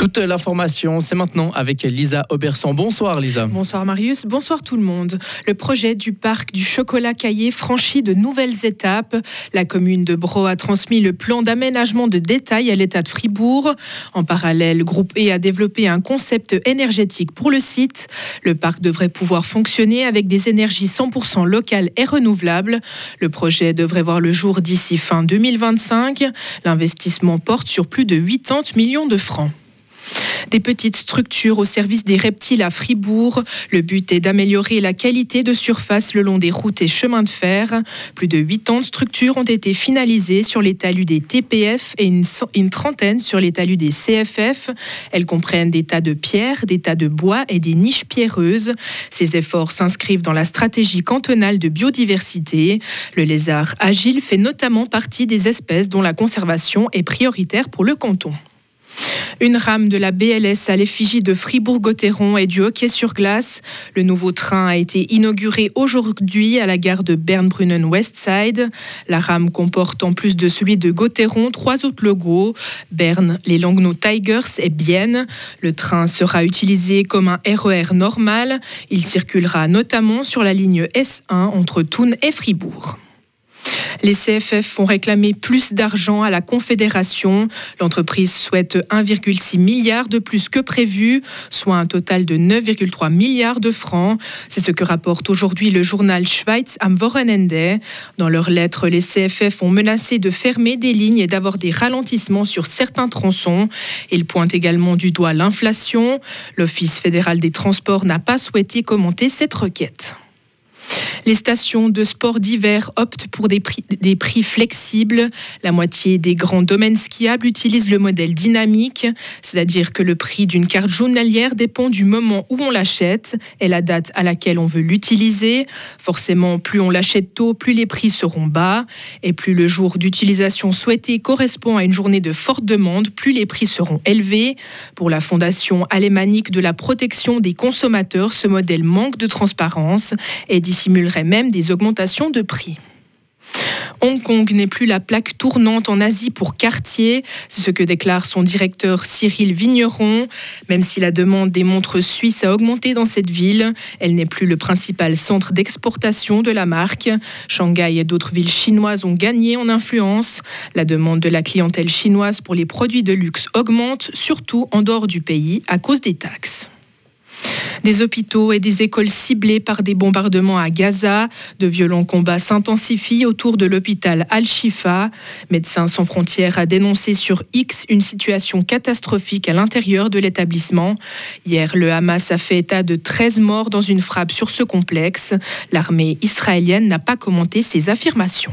Toute l'information, c'est maintenant avec Lisa Auberson. Bonsoir Lisa. Bonsoir Marius, bonsoir tout le monde. Le projet du parc du chocolat caillé franchit de nouvelles étapes. La commune de Bro a transmis le plan d'aménagement de détail à l'État de Fribourg. En parallèle, Groupe E a développé un concept énergétique pour le site. Le parc devrait pouvoir fonctionner avec des énergies 100% locales et renouvelables. Le projet devrait voir le jour d'ici fin 2025. L'investissement porte sur plus de 80 millions de francs. Des petites structures au service des reptiles à Fribourg. Le but est d'améliorer la qualité de surface le long des routes et chemins de fer. Plus de 80 structures ont été finalisées sur les talus des TPF et une, une trentaine sur les talus des CFF. Elles comprennent des tas de pierres, des tas de bois et des niches pierreuses. Ces efforts s'inscrivent dans la stratégie cantonale de biodiversité. Le lézard agile fait notamment partie des espèces dont la conservation est prioritaire pour le canton. Une rame de la BLS à l'effigie de Fribourg-Gotteron et du hockey sur glace. Le nouveau train a été inauguré aujourd'hui à la gare de Bern-Brunnen-Westside. La rame comporte en plus de celui de Gotteron trois autres logos Bern, les Langnau Tigers et Bienne. Le train sera utilisé comme un RER e normal. Il circulera notamment sur la ligne S1 entre Thun et Fribourg. Les CFF ont réclamé plus d'argent à la Confédération. L'entreprise souhaite 1,6 milliard de plus que prévu, soit un total de 9,3 milliards de francs. C'est ce que rapporte aujourd'hui le journal Schweiz am Wochenende. Dans leur lettre, les CFF ont menacé de fermer des lignes et d'avoir des ralentissements sur certains tronçons. Ils pointent également du doigt l'inflation. L'Office fédéral des transports n'a pas souhaité commenter cette requête. Les stations de sport d'hiver optent pour des prix, des prix, flexibles. La moitié des grands domaines skiables utilisent le modèle dynamique, c'est-à-dire que le prix d'une carte journalière dépend du moment où on l'achète et la date à laquelle on veut l'utiliser. Forcément, plus on l'achète tôt, plus les prix seront bas. Et plus le jour d'utilisation souhaité correspond à une journée de forte demande, plus les prix seront élevés. Pour la Fondation alémanique de la protection des consommateurs, ce modèle manque de transparence et dissimule même des augmentations de prix. Hong Kong n'est plus la plaque tournante en Asie pour Cartier, c'est ce que déclare son directeur Cyril Vigneron. Même si la demande des montres suisses a augmenté dans cette ville, elle n'est plus le principal centre d'exportation de la marque. Shanghai et d'autres villes chinoises ont gagné en influence. La demande de la clientèle chinoise pour les produits de luxe augmente, surtout en dehors du pays, à cause des taxes. Des hôpitaux et des écoles ciblées par des bombardements à Gaza. De violents combats s'intensifient autour de l'hôpital Al-Shifa. Médecins sans frontières a dénoncé sur X une situation catastrophique à l'intérieur de l'établissement. Hier, le Hamas a fait état de 13 morts dans une frappe sur ce complexe. L'armée israélienne n'a pas commenté ces affirmations.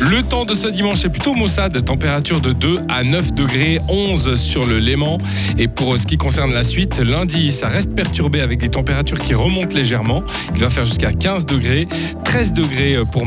Le temps de ce dimanche est plutôt maussade, température de 2 à 9 degrés, 11 sur le Léman. Et pour ce qui concerne la suite, lundi, ça reste perturbé avec des températures qui remontent légèrement. Il va faire jusqu'à 15 degrés, 13 degrés pour mardi.